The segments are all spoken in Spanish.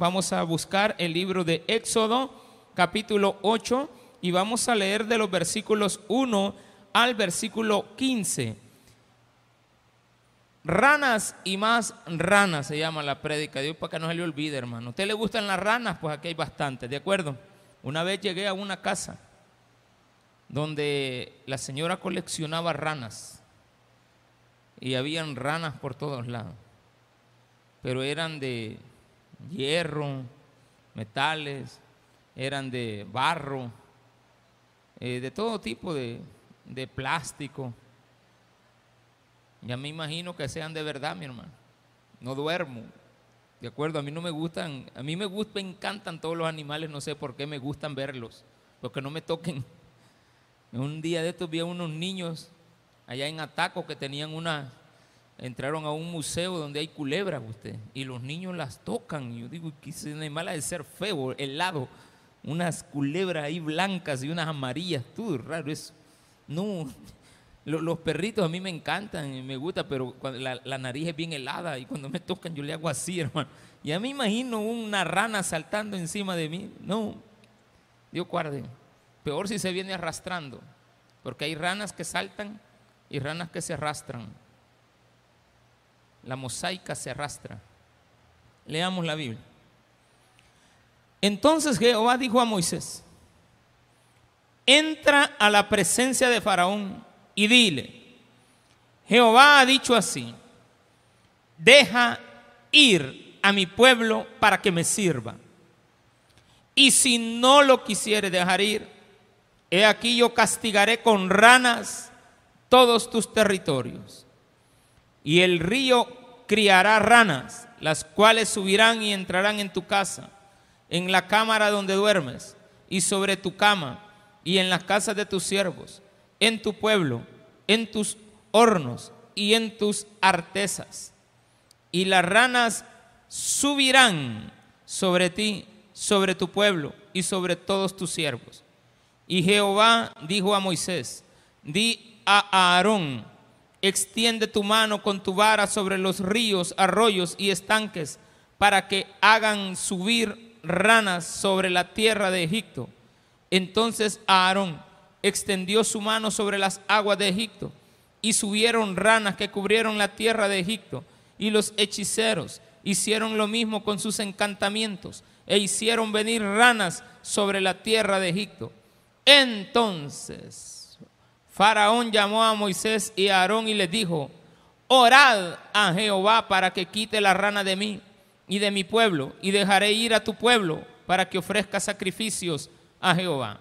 Vamos a buscar el libro de Éxodo, capítulo 8, y vamos a leer de los versículos 1 al versículo 15. Ranas y más ranas se llama la prédica. Dios para que no se le olvide, hermano. ¿A usted le gustan las ranas? Pues aquí hay bastantes, ¿de acuerdo? Una vez llegué a una casa donde la señora coleccionaba ranas y habían ranas por todos lados, pero eran de hierro, metales, eran de barro, eh, de todo tipo de, de plástico. Ya me imagino que sean de verdad, mi hermano. No duermo. De acuerdo, a mí no me gustan, a mí me gustan, me encantan todos los animales, no sé por qué me gustan verlos, porque no me toquen. Un día de estos vi a unos niños allá en Ataco que tenían una, entraron a un museo donde hay culebras usted y los niños las tocan. Y yo digo, que ese animal ha de ser feo, helado. Unas culebras ahí blancas y unas amarillas, todo raro eso. No, los perritos a mí me encantan y me gusta, pero cuando la, nariz es bien helada y cuando me tocan yo le hago así, hermano. Ya me imagino una rana saltando encima de mí. No, Dios guarde. Peor si se viene arrastrando, porque hay ranas que saltan y ranas que se arrastran la mosaica se arrastra. Leamos la Biblia. Entonces Jehová dijo a Moisés, entra a la presencia de Faraón y dile, Jehová ha dicho así, deja ir a mi pueblo para que me sirva. Y si no lo quisiere dejar ir, he aquí yo castigaré con ranas todos tus territorios y el río criará ranas, las cuales subirán y entrarán en tu casa, en la cámara donde duermes, y sobre tu cama, y en las casas de tus siervos, en tu pueblo, en tus hornos y en tus artesas. Y las ranas subirán sobre ti, sobre tu pueblo y sobre todos tus siervos. Y Jehová dijo a Moisés, di a Aarón, extiende tu mano con tu vara sobre los ríos, arroyos y estanques, para que hagan subir ranas sobre la tierra de Egipto. Entonces Aarón extendió su mano sobre las aguas de Egipto, y subieron ranas que cubrieron la tierra de Egipto, y los hechiceros hicieron lo mismo con sus encantamientos, e hicieron venir ranas sobre la tierra de Egipto. Entonces Faraón llamó a Moisés y a Aarón y les dijo, orad a Jehová para que quite la rana de mí y de mi pueblo, y dejaré ir a tu pueblo para que ofrezca sacrificios a Jehová.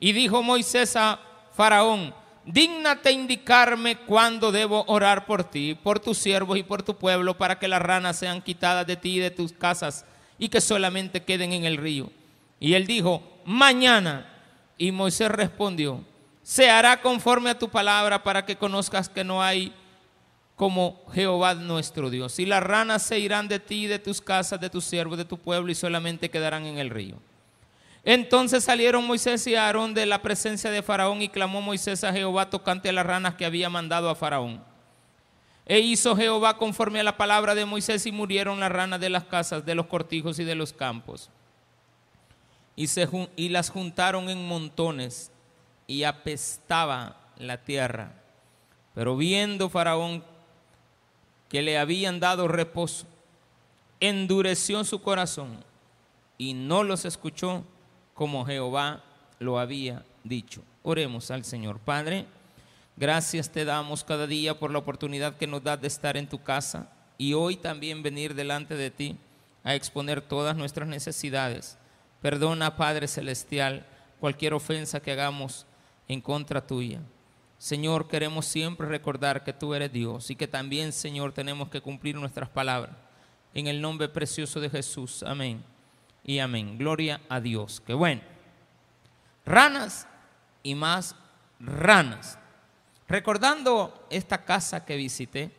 Y dijo Moisés a Faraón, dígnate indicarme cuándo debo orar por ti, por tus siervos y por tu pueblo, para que las ranas sean quitadas de ti y de tus casas, y que solamente queden en el río. Y él dijo, mañana. Y Moisés respondió, se hará conforme a tu palabra para que conozcas que no hay como Jehová nuestro Dios. Y las ranas se irán de ti, de tus casas, de tus siervos, de tu pueblo, y solamente quedarán en el río. Entonces salieron Moisés y Aarón de la presencia de Faraón y clamó Moisés a Jehová tocante a las ranas que había mandado a Faraón. E hizo Jehová conforme a la palabra de Moisés y murieron las ranas de las casas, de los cortijos y de los campos. Y, se, y las juntaron en montones y apestaba la tierra. Pero viendo Faraón que le habían dado reposo, endureció su corazón y no los escuchó como Jehová lo había dicho. Oremos al Señor. Padre, gracias te damos cada día por la oportunidad que nos das de estar en tu casa y hoy también venir delante de ti a exponer todas nuestras necesidades. Perdona, Padre Celestial, cualquier ofensa que hagamos en contra tuya. Señor, queremos siempre recordar que tú eres Dios y que también, Señor, tenemos que cumplir nuestras palabras. En el nombre precioso de Jesús. Amén. Y amén. Gloria a Dios. Qué bueno. Ranas y más ranas. Recordando esta casa que visité,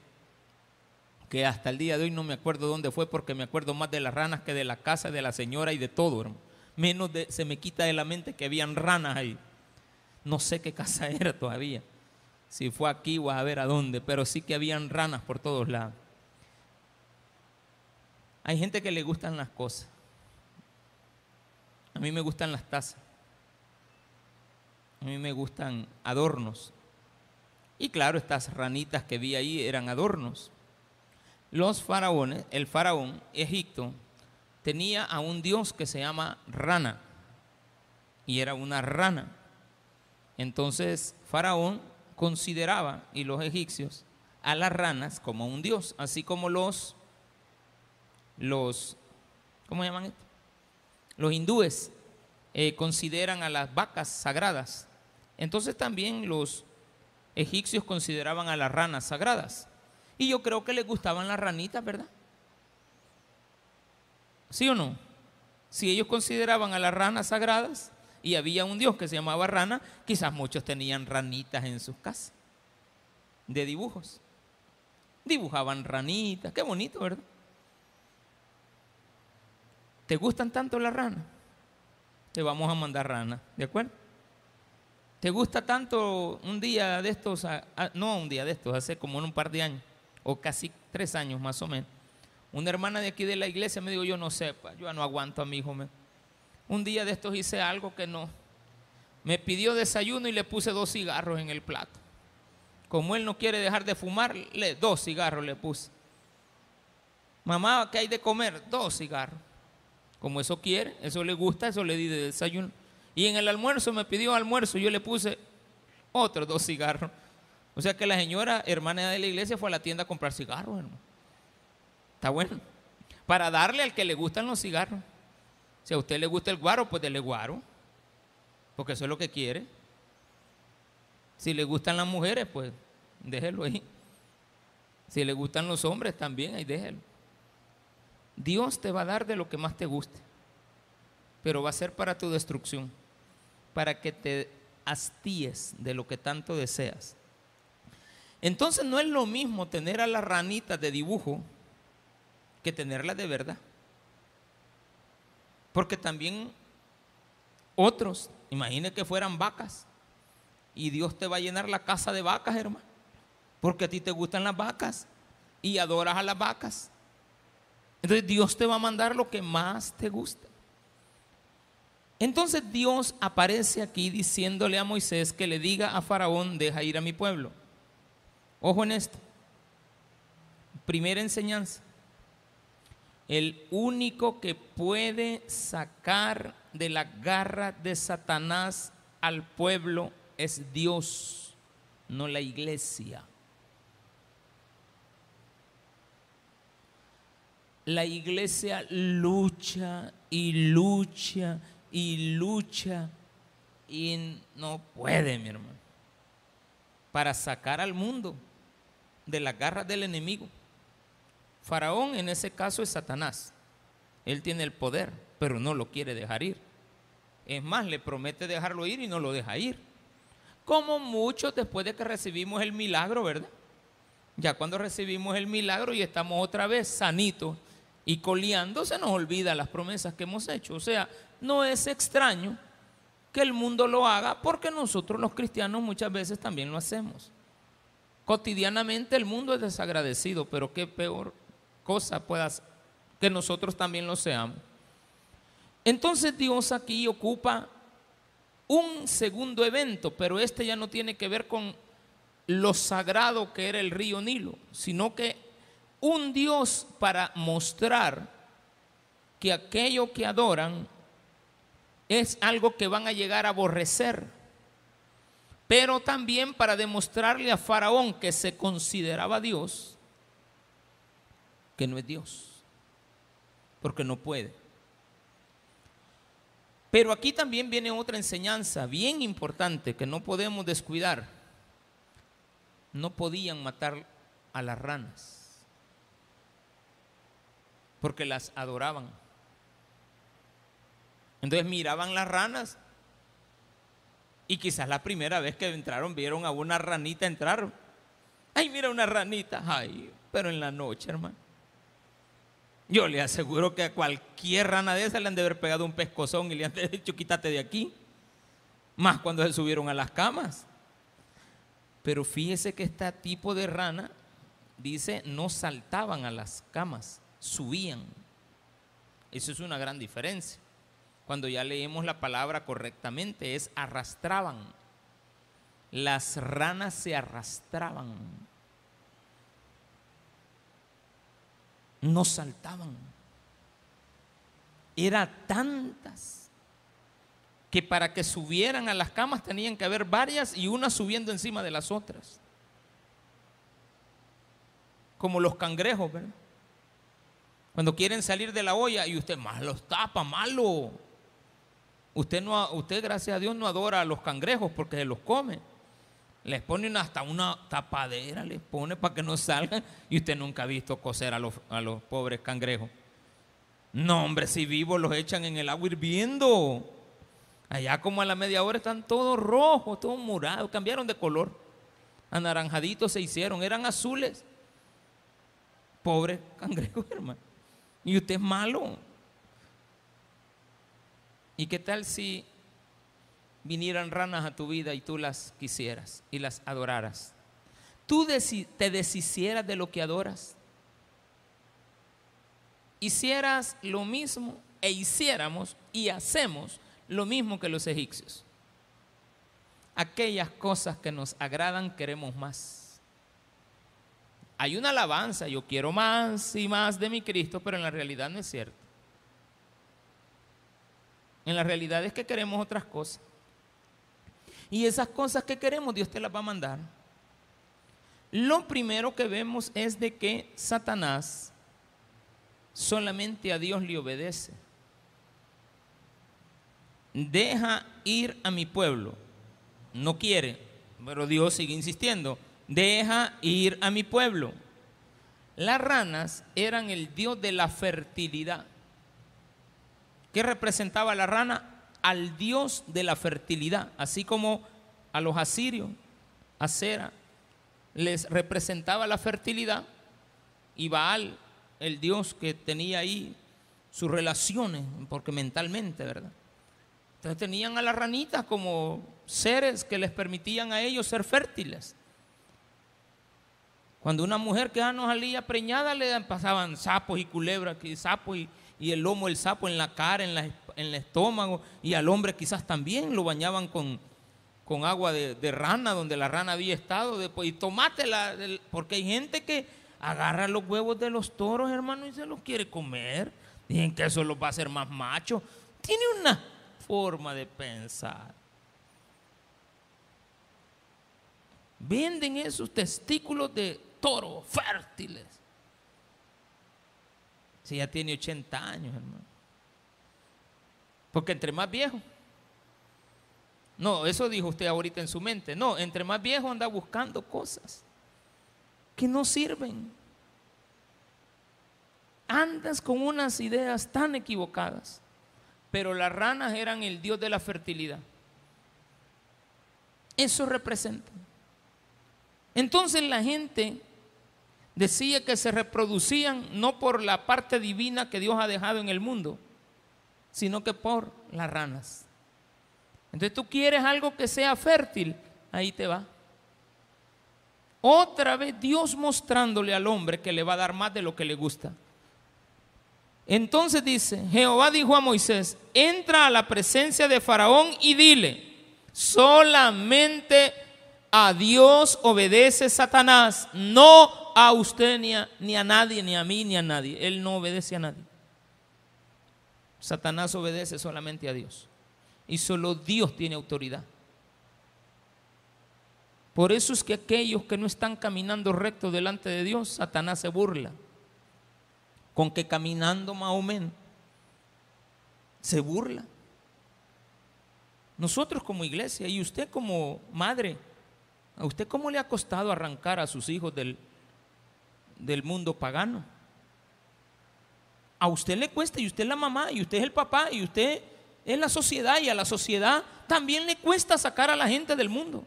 que hasta el día de hoy no me acuerdo dónde fue porque me acuerdo más de las ranas que de la casa de la señora y de todo, Menos de, se me quita de la mente que habían ranas ahí. No sé qué casa era todavía, si fue aquí o a ver a dónde, pero sí que habían ranas por todos lados. Hay gente que le gustan las cosas. A mí me gustan las tazas. A mí me gustan adornos. Y claro, estas ranitas que vi ahí eran adornos. Los faraones, el faraón Egipto, tenía a un dios que se llama Rana. Y era una rana. Entonces, faraón consideraba, y los egipcios, a las ranas como un dios, así como los, los, ¿cómo llaman esto? Los hindúes eh, consideran a las vacas sagradas. Entonces también los egipcios consideraban a las ranas sagradas. Y yo creo que les gustaban las ranitas, ¿verdad? ¿Sí o no? Si ellos consideraban a las ranas sagradas y había un dios que se llamaba rana, quizás muchos tenían ranitas en sus casas de dibujos. Dibujaban ranitas, qué bonito, ¿verdad? ¿Te gustan tanto las ranas? Te vamos a mandar ranas, ¿de acuerdo? ¿Te gusta tanto un día de estos, no un día de estos, hace como un par de años, o casi tres años más o menos? Una hermana de aquí de la iglesia me dijo, yo no sepa, yo no aguanto a mi hijo. Un día de estos hice algo que no. Me pidió desayuno y le puse dos cigarros en el plato. Como él no quiere dejar de fumar, le, dos cigarros le puse. Mamá, ¿qué hay de comer? Dos cigarros. Como eso quiere, eso le gusta, eso le di de desayuno. Y en el almuerzo me pidió almuerzo, yo le puse otros dos cigarros. O sea que la señora, hermana de la iglesia, fue a la tienda a comprar cigarros, hermano. Está bueno. Para darle al que le gustan los cigarros. Si a usted le gusta el guaro, pues dele guaro. Porque eso es lo que quiere. Si le gustan las mujeres, pues déjelo ahí. Si le gustan los hombres, también ahí déjelo. Dios te va a dar de lo que más te guste, pero va a ser para tu destrucción para que te hastíes de lo que tanto deseas. Entonces no es lo mismo tener a las ranitas de dibujo que tenerlas de verdad. Porque también otros, imagine que fueran vacas y Dios te va a llenar la casa de vacas, hermano. Porque a ti te gustan las vacas y adoras a las vacas. Entonces Dios te va a mandar lo que más te gusta. Entonces Dios aparece aquí diciéndole a Moisés que le diga a Faraón, deja ir a mi pueblo. Ojo en esto. Primera enseñanza. El único que puede sacar de la garra de Satanás al pueblo es Dios, no la iglesia. La iglesia lucha y lucha y lucha y no puede, mi hermano, para sacar al mundo de las garras del enemigo. Faraón en ese caso es Satanás. Él tiene el poder, pero no lo quiere dejar ir. Es más, le promete dejarlo ir y no lo deja ir. Como muchos después de que recibimos el milagro, ¿verdad? Ya cuando recibimos el milagro y estamos otra vez sanitos y coleando, se nos olvida las promesas que hemos hecho. O sea, no es extraño que el mundo lo haga porque nosotros los cristianos muchas veces también lo hacemos. Cotidianamente el mundo es desagradecido, pero qué peor cosa puedas que nosotros también lo seamos. Entonces Dios aquí ocupa un segundo evento, pero este ya no tiene que ver con lo sagrado que era el río Nilo, sino que un Dios para mostrar que aquello que adoran es algo que van a llegar a aborrecer, pero también para demostrarle a Faraón que se consideraba Dios, que no es Dios, porque no puede. Pero aquí también viene otra enseñanza bien importante que no podemos descuidar. No podían matar a las ranas, porque las adoraban. Entonces miraban las ranas y quizás la primera vez que entraron vieron a una ranita entrar. Ay, mira una ranita. Ay, pero en la noche, hermano. Yo le aseguro que a cualquier rana de esa le han de haber pegado un pescozón y le han dicho quítate de aquí. Más cuando se subieron a las camas. Pero fíjese que este tipo de rana, dice, no saltaban a las camas, subían. Eso es una gran diferencia. cuando ya leemos la palabra correctamente, es arrastraban. Las ranas se arrastraban. No saltaban. Era tantas que para que subieran a las camas tenían que haber varias y unas subiendo encima de las otras. Como los cangrejos, ¿verdad? Cuando quieren salir de la olla y usted más los tapa, malo. Usted, no, usted, gracias a Dios, no adora a los cangrejos porque se los come. Les ponen hasta una tapadera, les pone para que no salgan. Y usted nunca ha visto coser a los, a los pobres cangrejos. No, hombre, si vivos los echan en el agua hirviendo. Allá como a la media hora están todos rojos, todos morados, cambiaron de color. Anaranjaditos se hicieron, eran azules. Pobre cangrejo, hermano. Y usted es malo. ¿Y qué tal si vinieran ranas a tu vida y tú las quisieras y las adoraras? ¿Tú te deshicieras de lo que adoras? Hicieras lo mismo e hiciéramos y hacemos lo mismo que los egipcios. Aquellas cosas que nos agradan queremos más. Hay una alabanza, yo quiero más y más de mi Cristo, pero en la realidad no es cierto. En la realidad es que queremos otras cosas. Y esas cosas que queremos, Dios te las va a mandar. Lo primero que vemos es de que Satanás solamente a Dios le obedece. Deja ir a mi pueblo. No quiere, pero Dios sigue insistiendo. Deja ir a mi pueblo. Las ranas eran el Dios de la fertilidad. ¿Qué representaba la rana? Al dios de la fertilidad, así como a los asirios, Acera, les representaba la fertilidad y Baal, el dios que tenía ahí sus relaciones, porque mentalmente, ¿verdad? Entonces tenían a las ranitas como seres que les permitían a ellos ser fértiles. Cuando una mujer que ya no salía preñada le pasaban sapos y culebras, sapos y, y el lomo del sapo en la cara, en, el estómago, y al hombre quizás también lo bañaban con, con agua de, rana, donde la rana había estado, después, y tomátela, porque hay gente que agarra los huevos de los toros, hermano, y se los quiere comer. Dicen que eso los va a hacer más macho. Tiene una forma de pensar. Venden esos testículos de toro fértiles. Si ya tiene 80 años, hermano. Porque entre más viejo. No, eso dijo usted ahorita en su mente. No, entre más viejo anda buscando cosas que no sirven. Andas con unas ideas tan equivocadas. Pero las ranas eran el dios de la fertilidad. Eso representa. Entonces la gente decía que se reproducían no por la parte divina que Dios ha dejado en el mundo, sino que por las ranas. Entonces tú quieres algo que sea fértil, ahí te va. Otra vez Dios mostrándole al hombre que le va a dar más de lo que le gusta. Entonces dice, Jehová dijo a Moisés, entra a la presencia de Faraón y dile, solamente a Dios obedece Satanás, no a usted ni a, ni a nadie, ni a mí, ni a nadie. Él no obedece a nadie. Satanás obedece solamente a Dios. Y solo Dios tiene autoridad. Por eso es que aquellos que no están caminando recto delante de Dios, Satanás se burla. Con que caminando más o se burla. Nosotros como iglesia y usted como madre, ¿a usted cómo le ha costado arrancar a sus hijos del, del mundo pagano. A usted le cuesta y usted es la mamá y usted es el papá y usted es la sociedad y a la sociedad también le cuesta sacar a la gente del mundo.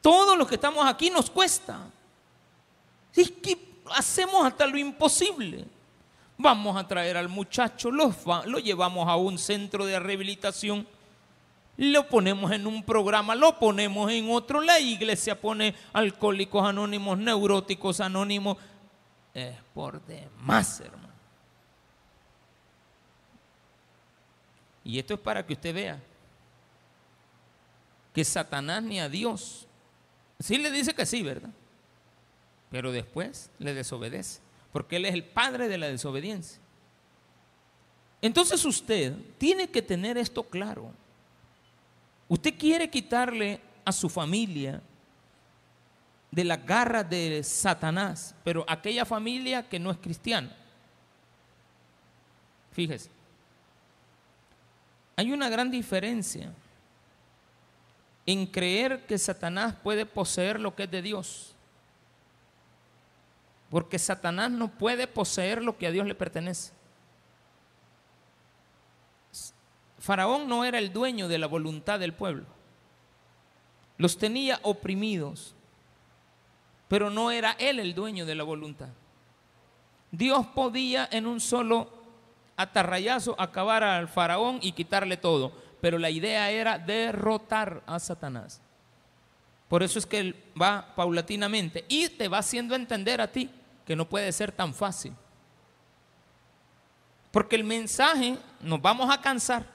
Todos los que estamos aquí nos cuesta. Es que hacemos hasta lo imposible. Vamos a traer al muchacho, lo, lo llevamos a un centro de rehabilitación lo ponemos en un programa, lo ponemos en otro, la iglesia pone alcohólicos anónimos, neuróticos anónimos, es por demás, hermano. Y esto es para que usted vea que Satanás ni a Dios. Sí le dice que sí, ¿verdad? Pero después le desobedece, porque él es el padre de la desobediencia. Entonces usted tiene que tener esto claro. Usted quiere quitarle a su familia de la garra de Satanás, pero aquella familia que no es cristiana. Fíjese, hay una gran diferencia en creer que Satanás puede poseer lo que es de Dios. Porque Satanás no puede poseer lo que a Dios le pertenece. Faraón no era el dueño de la voluntad del pueblo. Los tenía oprimidos, pero no era él el dueño de la voluntad. Dios podía en un solo atarrayazo acabar al faraón y quitarle todo pero la idea era derrotar a Satanás. Por eso es que él va paulatinamente y te va haciendo entender a ti que no puede ser tan fácil. Porque el mensaje nos vamos a cansar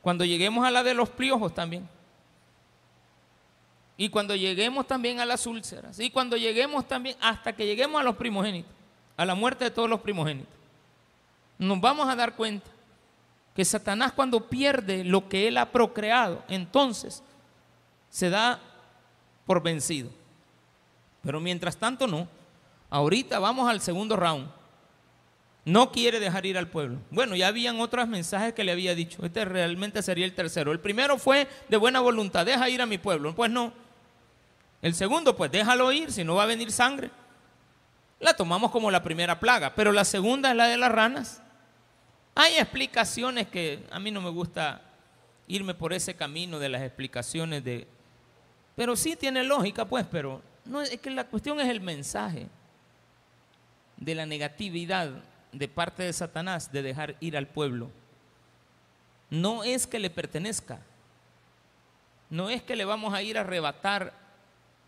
cuando lleguemos a la de los pliojos también. Y cuando lleguemos también a las úlceras. Y cuando lleguemos también, hasta que lleguemos a los primogénitos, a la muerte de todos los primogénitos. Nos vamos a dar cuenta que Satanás cuando pierde lo que él ha procreado, entonces se da por vencido. Pero mientras tanto no. Ahorita vamos al segundo round. No quiere dejar ir al pueblo. Bueno, ya habían otros mensajes que le había dicho. Este realmente sería el tercero. El primero fue de buena voluntad, deja ir a mi pueblo. Pues no. El segundo, pues déjalo ir, si no va a venir sangre. La tomamos como la primera plaga, pero la segunda es la de las ranas. Hay explicaciones que a mí no me gusta irme por ese camino de las explicaciones de... Pero sí tiene lógica, pues, pero no, es que la cuestión es el mensaje de la negatividad de parte de Satanás de dejar ir al pueblo. No es que le pertenezca, no es que le vamos a ir a arrebatar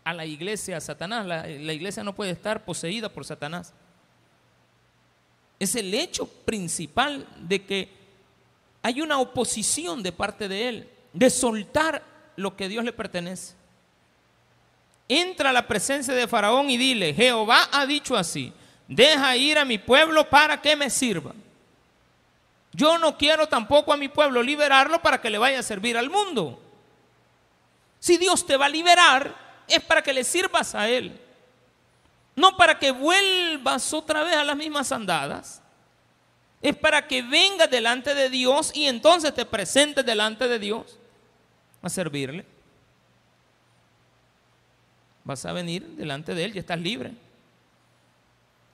a la iglesia a Satanás, la, la iglesia no puede estar poseída por Satanás. Es el hecho principal de que hay una oposición de parte de él, de soltar lo que Dios le pertenece. Entra a la presencia de Faraón y dile, Jehová ha dicho así, deja ir a mi pueblo para que me sirva. Yo no quiero tampoco a mi pueblo liberarlo para que le vaya a servir al mundo. Si Dios te va a liberar, es para que le sirvas a Él. No para que vuelvas otra vez a las mismas andadas. Es para que vengas delante de Dios y entonces te presentes delante de Dios a servirle. Vas a venir delante de Él y estás libre.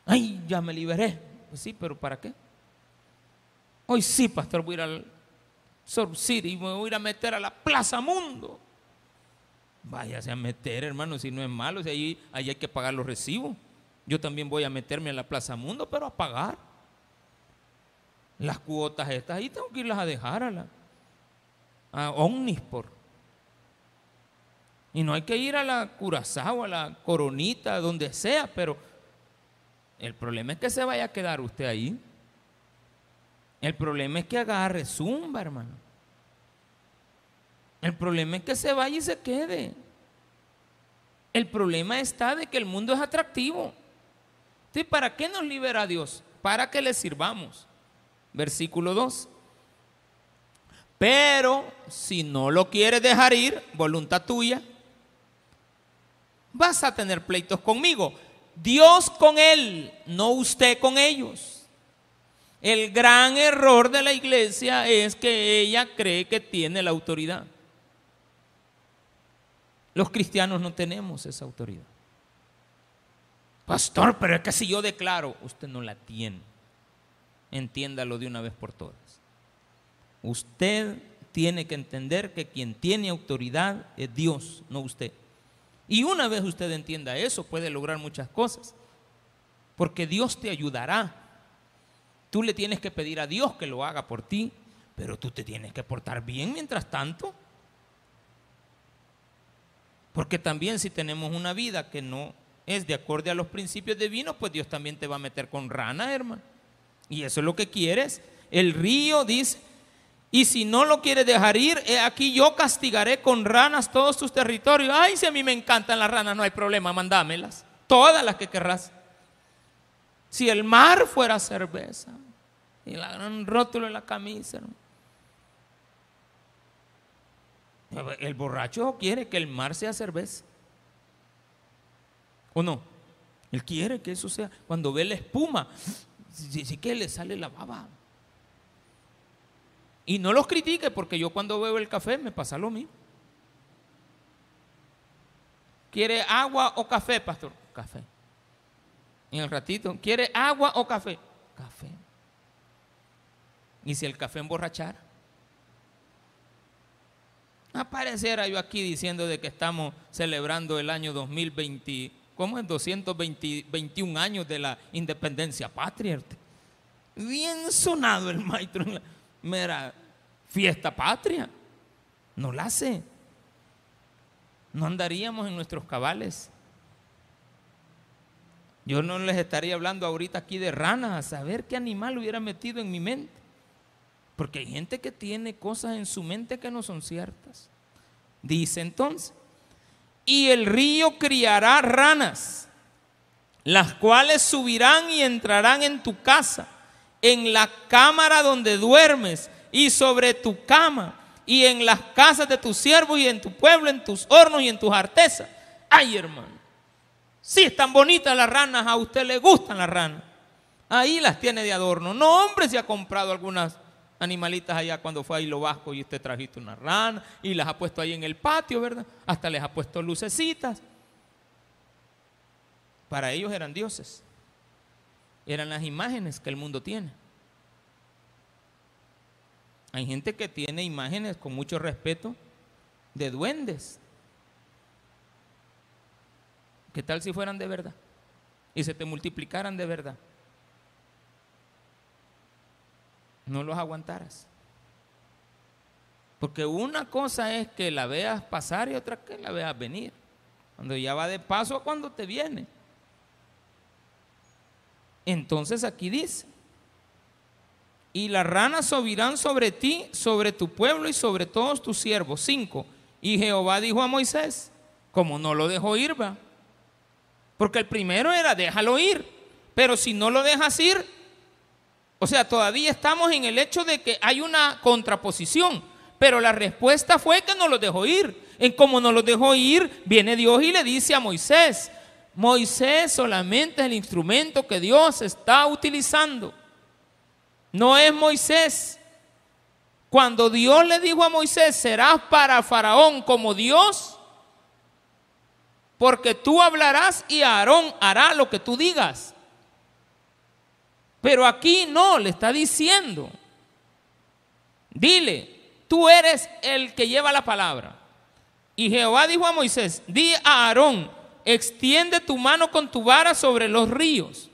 Ay, ya me liberé. Pues sí, pero ¿para qué? Hoy sí, pastor, voy a ir al Sur City y me voy a ir a meter a la Plaza Mundo. Váyase a meter, hermano, si no es malo, si ahí, hay que pagar los recibos. Yo también voy a meterme a la Plaza Mundo, pero a pagar. Las cuotas estas, ahí tengo que irlas a dejar a la a Omnisport. Y no hay que ir a la Curazao, a la Coronita, donde sea, pero el problema es que se vaya a quedar usted ahí. El problema es que agarre zumba, hermano. El problema es que se vaya y se quede. El problema está de que el mundo es atractivo. Entonces, ¿para qué nos libera Dios? Para que le sirvamos. Versículo 2. Pero si no lo quieres dejar ir, voluntad tuya, vas a tener pleitos conmigo. Dios con él, no usted con ellos. El gran error de la iglesia es que ella cree que tiene la autoridad. Los cristianos no tenemos esa autoridad. Pastor, pero es que si yo declaro, usted no la tiene. Entiéndalo de una vez por todas. Usted tiene que entender que quien tiene autoridad es Dios, no usted. Y una vez usted entienda eso, puede lograr muchas cosas. Porque Dios te ayudará. Tú le tienes que pedir a Dios que lo haga por ti, pero tú te tienes que portar bien mientras tanto. Porque también si tenemos una vida que no es de acorde a los principios divinos, pues Dios también te va a meter con rana, hermano. Y eso es lo que quieres. El río dice Y si no lo quieres dejar ir, aquí yo castigaré con ranas todos tus territorios. Ay, si a mí me encantan las ranas, no hay problema, mandámelas. Todas las que querrás. Si el mar fuera cerveza y la gran rótulo en la camisa. El borracho quiere que el mar sea cerveza. ¿O no? Él quiere que eso sea. Cuando ve la espuma, sí, que le sale la baba. Y no los critique porque yo cuando bebo el café me pasa lo mismo. ¿Quiere agua o café, pastor? Café. En el ratito, ¿quiere agua o café? Café. ¿Y si el café emborrachara? Apareciera yo aquí diciendo de que estamos celebrando el año 2020, ¿cómo es? 221 años de la independencia patria. Bien sonado el maestro en la mera fiesta patria. No la hace. No andaríamos en nuestros cabales. Yo no les estaría hablando ahorita aquí de ranas, a saber qué animal hubiera metido en mi mente. Porque hay gente que tiene cosas en su mente que no son ciertas. Dice entonces, y el río criará ranas, las cuales subirán y entrarán en tu casa, en la cámara donde duermes y sobre tu cama, y en las casas de tus siervos y en tu pueblo, en tus hornos y en tus artesas. Ay, hermano. Si están bonitas las ranas, a usted le gustan las ranas. Ahí las tiene de adorno. No, hombre, se ha comprado algunas animalitas allá cuando fue a Hilo Vasco y usted trajiste una rana y las ha puesto ahí en el patio, ¿verdad? Hasta les ha puesto lucecitas. Para ellos eran dioses. Eran las imágenes que el mundo tiene. Hay gente que tiene imágenes con mucho respeto de duendes, ¿Qué tal si fueran de verdad? Y se te multiplicaran de verdad. No los aguantaras. Porque una cosa es que la veas pasar y otra que la veas venir. Cuando ya va de paso a cuando te viene. Entonces aquí dice, y las ranas subirán sobre ti, sobre tu pueblo y sobre todos tus siervos. Cinco. Y Jehová dijo a Moisés, como no lo dejó ir, va porque el primero era déjalo ir. Pero si no lo dejas ir, o sea, todavía estamos en el hecho de que hay una contraposición. Pero la respuesta fue que no lo dejó ir. En cómo no lo dejó ir, viene Dios y le dice a Moisés, Moisés solamente es el instrumento que Dios está utilizando. No es Moisés. Cuando Dios le dijo a Moisés, serás para Faraón como Dios, porque tú hablarás y Aarón hará lo que tú digas. Pero aquí no, le está diciendo, dile, tú eres el que lleva la palabra. Y Jehová dijo a Moisés, di a Aarón, extiende tu mano con tu vara sobre los ríos,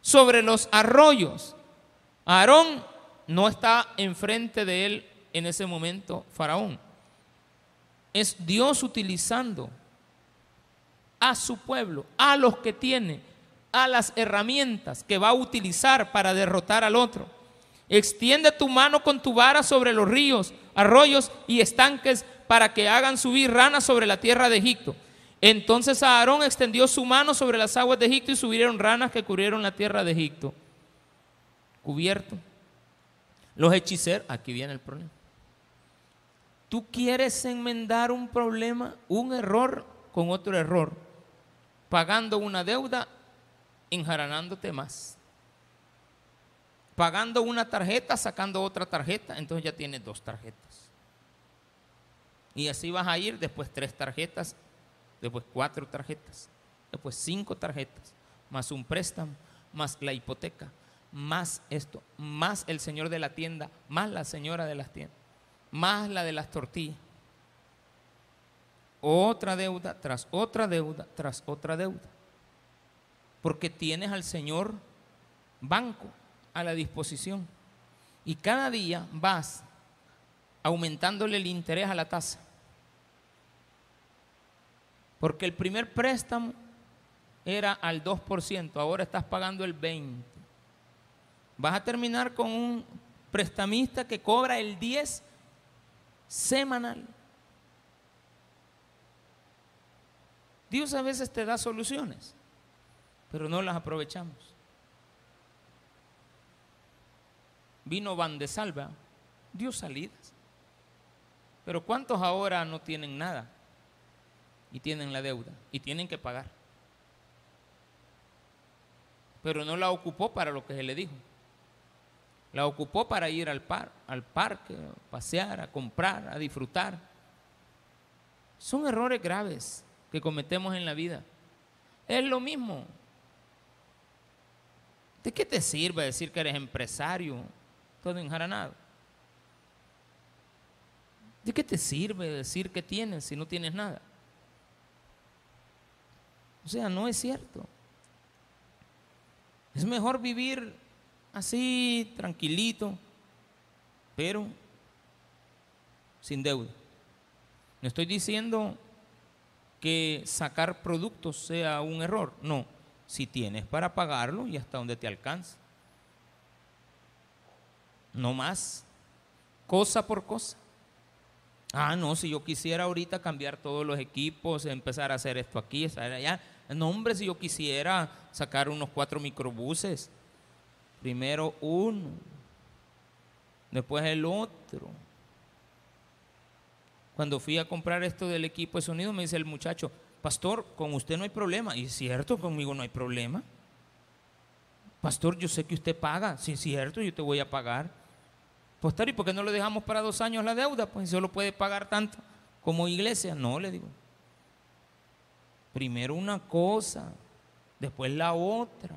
sobre los arroyos. Aarón no está enfrente de él en ese momento, Faraón. Es Dios utilizando a su pueblo, a los que tiene, a las herramientas que va a utilizar para derrotar al otro. Extiende tu mano con tu vara sobre los ríos, arroyos y estanques para que hagan subir ranas sobre la tierra de Egipto. Entonces Aarón extendió su mano sobre las aguas de Egipto y subieron ranas que cubrieron la tierra de Egipto. Cubierto. Los hechiceros, aquí viene el problema. Tú quieres enmendar un problema, un error con otro error pagando una deuda, enjaranándote más. Pagando una tarjeta, sacando otra tarjeta, entonces ya tienes dos tarjetas. Y así vas a ir después tres tarjetas, después cuatro tarjetas, después cinco tarjetas, más un préstamo, más la hipoteca, más esto, más el señor de la tienda, más la señora de las tiendas, más la de las tortillas otra deuda tras otra deuda tras otra deuda. Porque tienes al Señor banco a la disposición. Y cada día vas aumentándole el interés a la tasa. Porque el primer préstamo era al 2%, ahora estás pagando el 20%. Vas a terminar con un prestamista que cobra el 10 semanal. Dios a veces te da soluciones, pero no las aprovechamos. Vino Van de Salva, dio salidas. Pero ¿cuántos ahora no tienen nada? Y tienen la deuda y tienen que pagar. Pero no la ocupó para lo que se le dijo. La ocupó para ir al, par, al parque, pasear, a comprar, a disfrutar. Son errores graves que cometemos en la vida. Es lo mismo. ¿De qué te sirve decir que eres empresario? Todo enjaranado. ¿De qué te sirve decir que tienes si no tienes nada? O sea, no es cierto. Es mejor vivir así, tranquilito, pero sin deuda. No estoy diciendo que sacar productos sea un error. No, si tienes para pagarlo y hasta donde te alcanza. No más, cosa por cosa. Ah, no, si yo quisiera ahorita cambiar todos los equipos, empezar a hacer esto aquí, estar allá. No, hombre, si yo quisiera sacar unos cuatro microbuses. Primero uno, después el otro. Cuando fui a comprar esto del equipo de sonido, me dice el muchacho, pastor, con usted no hay problema. Y es cierto, conmigo no hay problema. Pastor, yo sé que usted paga. Sí, es cierto, yo te voy a pagar. Pues, ¿y por qué no le dejamos para dos años la deuda? Pues solo puede pagar tanto como iglesia. No, le digo. Primero una cosa, después la otra.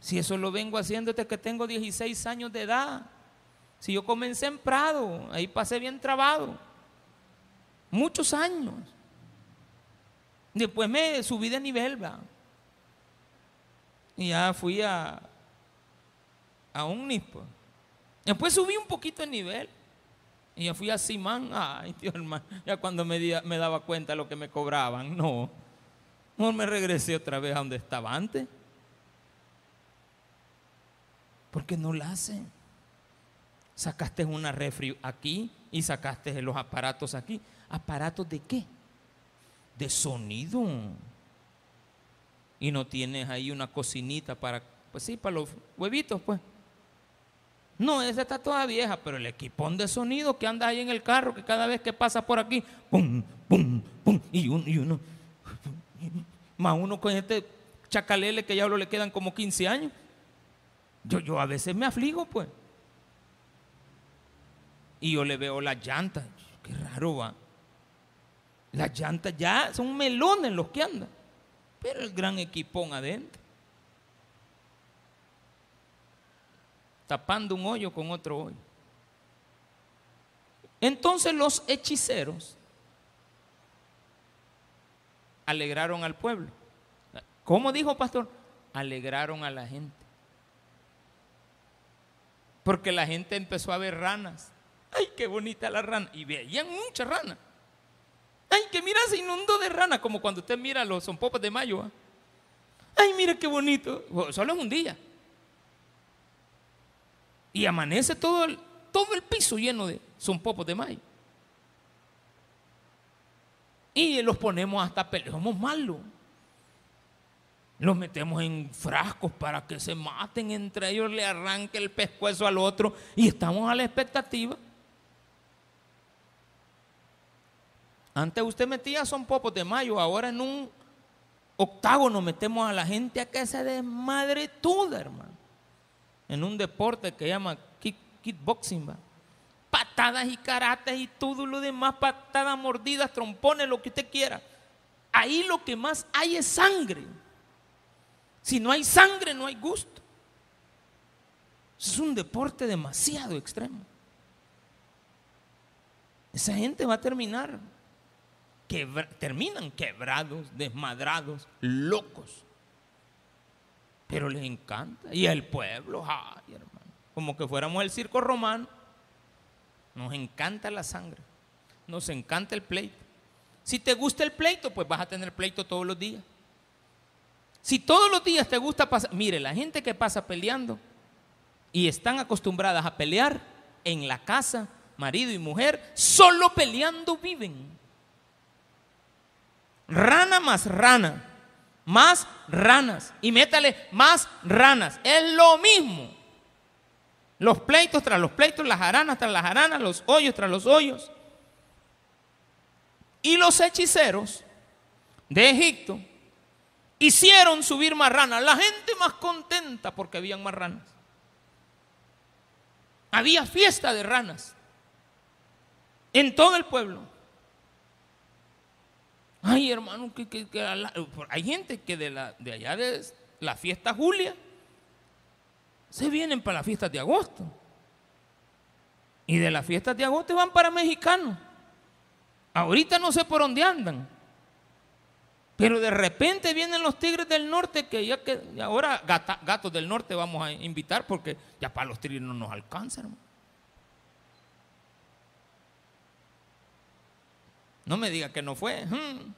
Si eso lo vengo haciendo desde que tengo 16 años de edad. Si yo comencé en Prado, ahí pasé bien trabado. Muchos años. Después me subí de nivel, ¿va? Y ya fui a, a un nispo. Después subí un poquito el nivel. Y ya fui a Simán. Ay, Dios hermano. Ya cuando me, daba cuenta de lo que me cobraban. No. No me regresé otra vez a donde estaba antes. Porque no la hacen. Sacaste una refri aquí y sacaste los aparatos aquí. ¿Aparatos de qué? De sonido. Y no tienes ahí una cocinita para, pues sí, para los huevitos, pues. No, esa está toda vieja, pero el equipón de sonido que anda ahí en el carro, que cada vez que pasa por aquí, pum, pum, pum, y uno, y uno, más uno con este chacalele que ya le quedan como 15 años. Yo, yo a veces me afligo, pues. Y yo le veo las llantas, qué raro va. Las llantas ya son melones los que andan, pero el gran equipón adentro. tapando un hoyo con otro hoyo. Entonces los hechiceros alegraron al pueblo. ¿Cómo dijo pastor? Alegraron a la gente. Porque la gente empezó a ver ranas. ¡Ay, qué bonita la rana! Y veían muchas ranas. ¡Ay, que mira, se inundó de rana! Como cuando usted mira los son de mayo. ¿ah? ¡Ay, mira qué bonito! Solo es un día. Y amanece todo el, todo el piso lleno de son popos de maíz. Y los ponemos hasta pelear, somos malos. Los metemos en frascos para que se maten entre ellos, le arranque el pescuezo al otro y estamos a la expectativa. Antes usted metía son popos de mayo, ahora en un octágono metemos a la gente a que se desmadre toda, hermano en un deporte que llama kickboxing, patadas y karates y todo lo demás, patadas, mordidas, trompones, lo que usted quiera. Ahí lo que más hay es sangre. Si no hay sangre, no hay gusto. Es un deporte demasiado extremo. Esa gente va a terminar, terminan quebrados, desmadrados, locos. Pero les encanta. Y el pueblo, ay, hermano. Como que fuéramos el circo romano. Nos encanta la sangre. Nos encanta el pleito. Si te gusta el pleito, pues vas a tener pleito todos los días. Si todos los días te gusta pasar, mire, la gente que pasa peleando, y están acostumbradas a pelear en la casa, marido y mujer, solo peleando viven. Rana más rana, más ranas. Y métale más ranas. Es lo mismo. Los pleitos tras los pleitos, las aranas tras las aranas, los hoyos tras los hoyos. Y los hechiceros de Egipto hicieron subir más ranas. La gente más contenta porque habían más ranas. Había fiesta de ranas en todo el pueblo. Ay, hermano, que, hay gente que de, la, de allá de la fiesta Julia se vienen para las fiestas de agosto. Y de las fiestas de agosto van para mexicanos. Ahorita no sé por dónde andan. Pero de repente vienen los tigres del norte que ya que ahora gatos del norte vamos a invitar porque ya para los tigres no nos alcanza, hermano. No me diga que no fue. Hmm.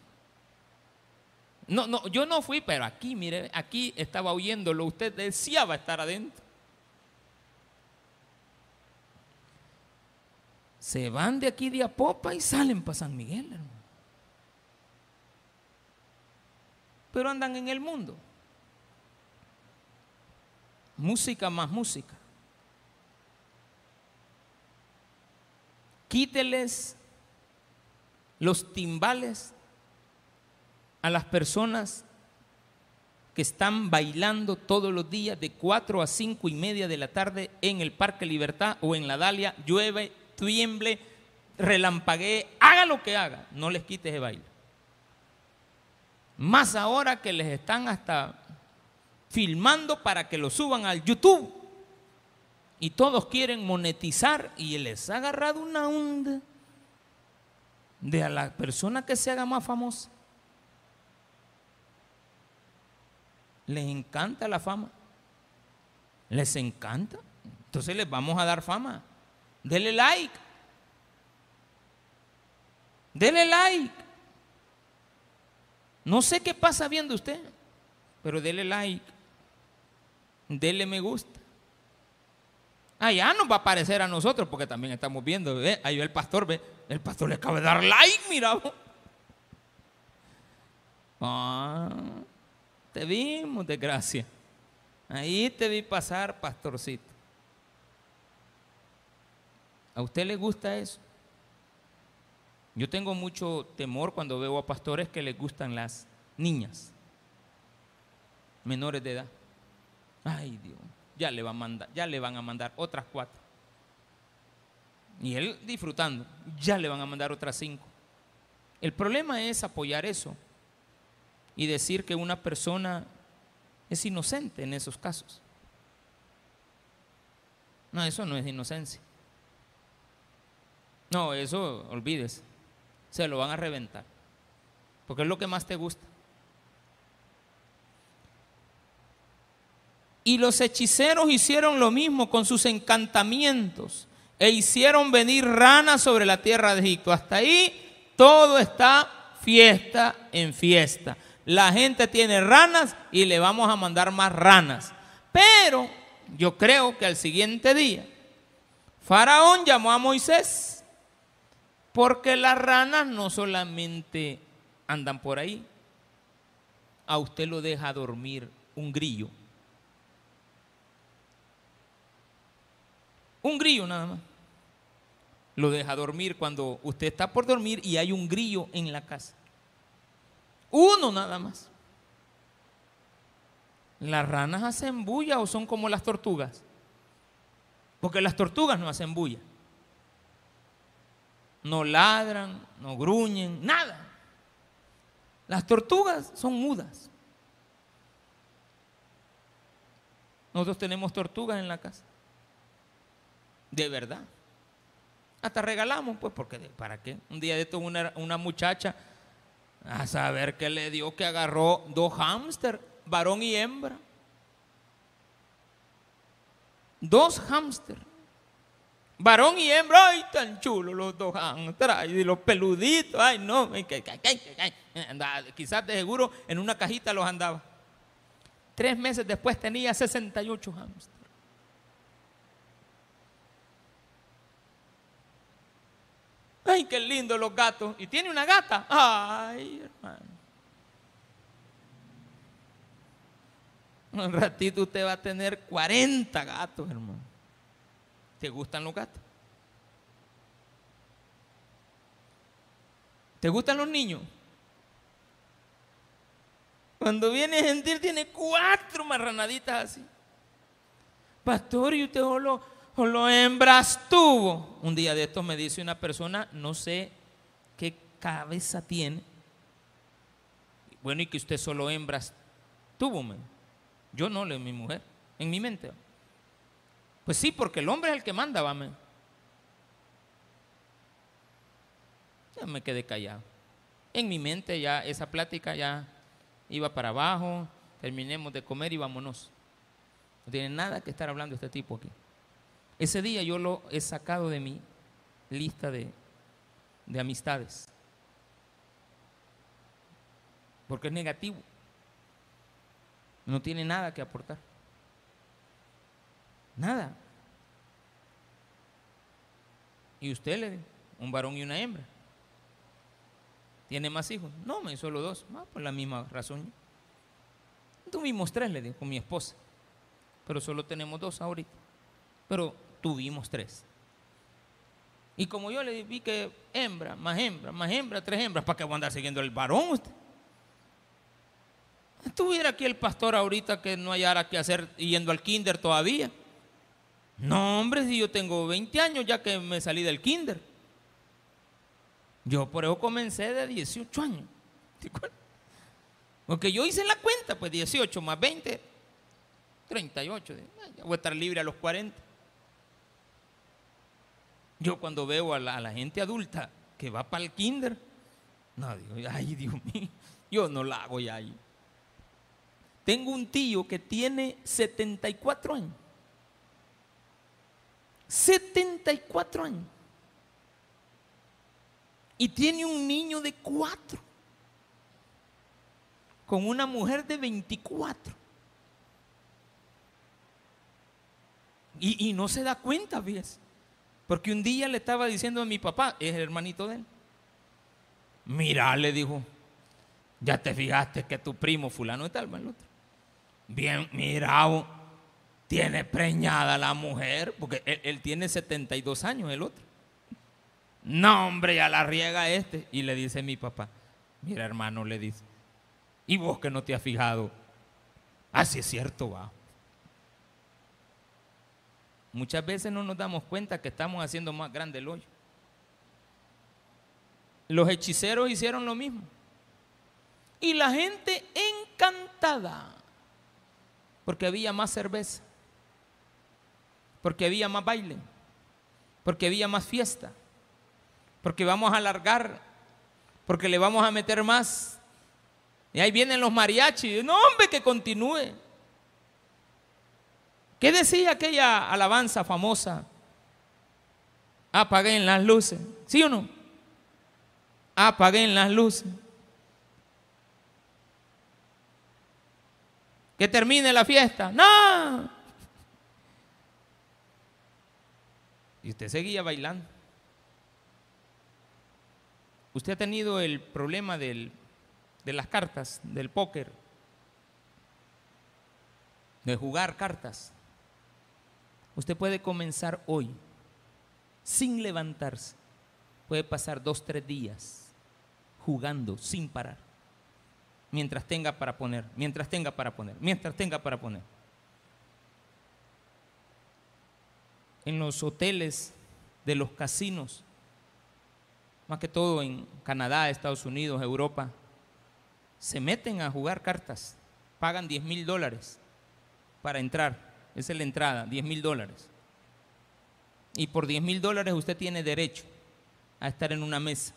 No, no, yo no fui, pero aquí, mire, aquí estaba oyéndolo. Usted deseaba estar adentro. Se van de aquí de Apopa y salen para San Miguel, hermano. Pero andan en el mundo. Música más música. Quíteles los timbales a las personas que están bailando todos los días de 4 a 5 y media de la tarde en el Parque Libertad o en la Dalia, llueve, tiemble, relampaguee, haga lo que haga, no les quite ese baile. Más ahora que les están hasta filmando para que lo suban al YouTube. Y todos quieren monetizar y les ha agarrado una onda de a la persona que se haga más famosa. Les encanta la fama. Les encanta. Entonces les vamos a dar fama. Dele like. Dele like. No sé qué pasa viendo usted, pero dele like. Dele me gusta. Allá nos va a aparecer a nosotros porque también estamos viendo. Ahí el pastor, ve. El pastor le acaba de dar like, mira. Ah, te vimos, de gracia. Ahí te vi pasar, pastorcito. ¿A usted le gusta eso? Yo tengo mucho temor cuando veo a pastores que les gustan las niñas menores de edad. Ay, Dios, ya le, van a mandar, ya le van a mandar otras cuatro. Y él disfrutando, ya le van a mandar otras cinco. El problema es apoyar eso y decir que una persona es inocente en esos casos. No, eso no es inocencia. No, eso olvides. Se lo van a reventar. Porque es lo que más te gusta. Y los hechiceros hicieron lo mismo con sus encantamientos e hicieron venir ranas sobre la tierra de Egipto. Hasta ahí todo está fiesta en fiesta. La gente tiene ranas y le vamos a mandar más ranas. Pero yo creo que al siguiente día, Faraón llamó a Moisés, porque las ranas no solamente andan por ahí, a usted lo deja dormir un grillo. Un grillo nada más. Lo deja dormir cuando usted está por dormir y hay un grillo en la casa. Uno nada más. ¿Las ranas hacen bulla o son como las tortugas? Porque las tortugas no hacen bulla. No ladran, no gruñen, nada. Las tortugas son mudas. Nosotros tenemos tortugas en la casa de verdad. Hasta regalamos, pues, porque ¿para qué? Un día de esto una, una muchacha, a saber qué le dio, que agarró dos hámster, varón y hembra. Dos hámster. Varón y hembra, ay, tan chulos los dos hámster, y los peluditos, ay, no, quizás de seguro en una cajita los andaba. Tres meses después tenía 68 hámster. Ay, qué lindo los gatos. Y tiene una gata. Ay, hermano. Un ratito usted va a tener 40 gatos, hermano. ¿Te gustan los gatos? ¿Te gustan los niños? Cuando viene a tiene cuatro marranaditas así. Pastor, ¿y usted solo, solo hembras tuvo? Un día de estos me dice una persona, no sé qué cabeza tiene. Bueno, y que usted solo hembras tuvo, yo no, le mi mujer, en mi mente. Pues sí, porque el hombre es el que manda, vame. Ya me quedé callado. En mi mente ya esa plática ya iba para abajo, terminemos de comer y vámonos. No tiene nada que estar hablando este tipo aquí. Ese día yo lo he sacado de mi lista de, de amistades. Porque es negativo. No tiene nada que aportar. Nada. Y usted le un varón y una hembra. ¿Tiene más hijos? No, me solo dos. Ah, por la misma razón. Tuvimos tres, le digo, con mi esposa. Pero solo tenemos dos ahorita. Pero tuvimos tres. Y como yo le vi que hembra, más hembra, más hembra, tres hembras, ¿para qué voy a andar siguiendo el varón usted? Estuviera aquí el pastor ahorita que no hallara que hacer yendo al kinder todavía. No, hombre, si yo tengo 20 años ya que me salí del kinder. Yo por eso comencé de 18 años. Porque yo hice la cuenta, pues 18 más 20, 38. Ya voy a estar libre a los 40. Yo cuando veo a la, gente adulta que va para el kinder, no, digo, ay Dios mío, yo no la hago ya ahí. Tengo un tío que tiene 74 años. 74 años. Y tiene un niño de 4. Con una mujer de 24. Y, no se da cuenta, ¿ves? Porque un día le estaba diciendo a mi papá, es el hermanito de él. Mira, le dijo, ya te fijaste que tu primo fulano es tal, el otro bien mirado, tiene preñada la mujer, porque él, tiene 72 años, el otro. No, hombre, ya la riega este. Y le dice mi papá, mira hermano, le dice, ¿y vos que no te has fijado? Así es cierto, va. Muchas veces no nos damos cuenta que estamos haciendo más grande el hoyo. Los hechiceros hicieron lo mismo. Y la gente encantada porque había más cerveza, porque había más baile, porque había más fiesta, porque vamos a alargar, porque le vamos a meter más. Y ahí vienen los mariachis. No, hombre, que continúe. ¿Qué decía aquella alabanza famosa? Apaguen las luces. ¿Sí o no? Apaguen las luces. que termine la fiesta. No. Y usted seguía bailando. Usted ha tenido el problema de las cartas, del póker, de jugar cartas. Usted puede comenzar hoy sin levantarse. Puede pasar dos, tres días jugando sin parar mientras tenga para poner, mientras tenga para poner, mientras tenga para poner. En los hoteles de los casinos, más que todo en Canadá, Estados Unidos, Europa, se meten a jugar cartas, pagan 10 mil dólares para entrar, esa es la entrada, 10 mil dólares. Y por 10 mil dólares usted tiene derecho a estar en una mesa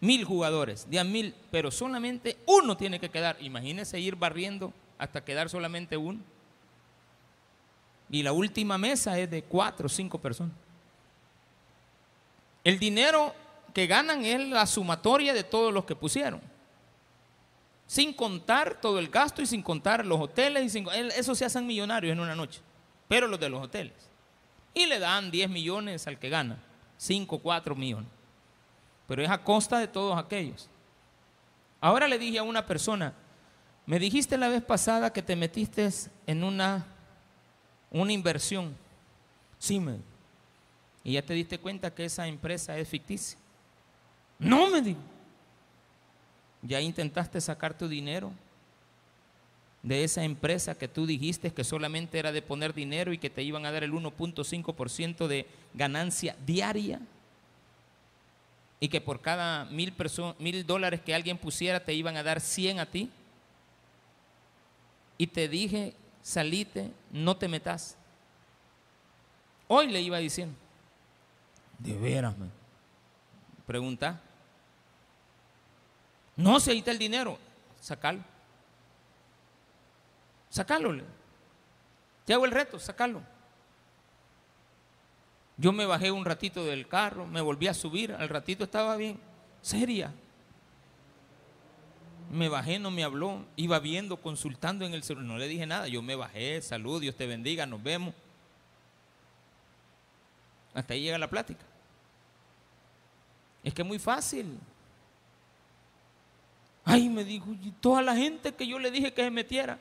mil jugadores, diez mil, pero solamente uno tiene que quedar. Imagínese ir barriendo hasta quedar solamente uno. Y la última mesa es de cuatro o cinco personas. El dinero que ganan es la sumatoria de todos los que pusieron. Sin contar todo el gasto y sin contar los hoteles. Y sin, eso se hacen millonarios en una noche. Pero los de los hoteles. Y le dan 10 millones al que gana. 5, 4 millones. pero es a costa de todos aquellos. Ahora le dije a una persona, me dijiste la vez pasada que te metiste en una, una inversión. Sí, me. Y ya te diste cuenta que esa empresa es ficticia. No, me dijo. Ya intentaste sacar tu dinero de esa empresa que tú dijiste que solamente era de poner dinero y que te iban a dar el 1.5% de ganancia diaria y que por cada mil, mil dólares que alguien pusiera te iban a dar 100 a ti. Y te dije, salite, no te metas. Hoy le iba diciendo, de veras, pregunta. No, se ahí el dinero, sacalo. Sacalo. Te hago el reto, sacalo. Yo me bajé un ratito del carro, me volví a subir, al ratito estaba bien, seria. Me bajé, no me habló, iba viendo, consultando en el celular, no le dije nada, yo me bajé, salud, Dios te bendiga, nos vemos. Hasta ahí llega la plática. Es que es muy fácil. Ay, me dijo, y toda la gente que yo le dije que se metiera,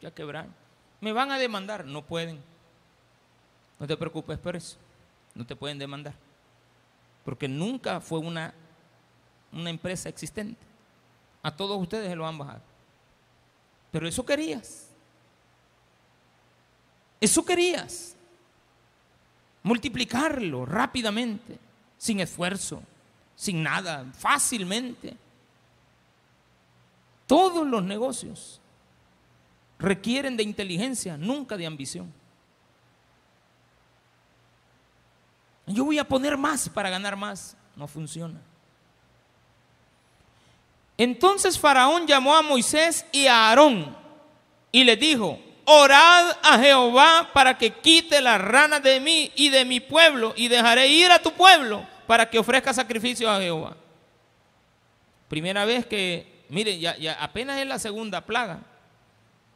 ya quebraron. Me van a demandar, no pueden. No te preocupes por eso. No te pueden demandar. Porque nunca fue una, una empresa existente. A todos ustedes se lo han bajado. Pero eso querías. Eso querías. Multiplicarlo rápidamente, sin esfuerzo, sin nada, fácilmente. Todos los negocios requieren de inteligencia, nunca de ambición. Yo voy a poner más para ganar más. No funciona. Entonces Faraón llamó a Moisés y a Aarón y les dijo, orad a Jehová para que quite las ranas de mí y de mi pueblo y dejaré ir a tu pueblo para que ofrezca sacrificio a Jehová. Primera vez que, miren, ya, ya apenas es la segunda plaga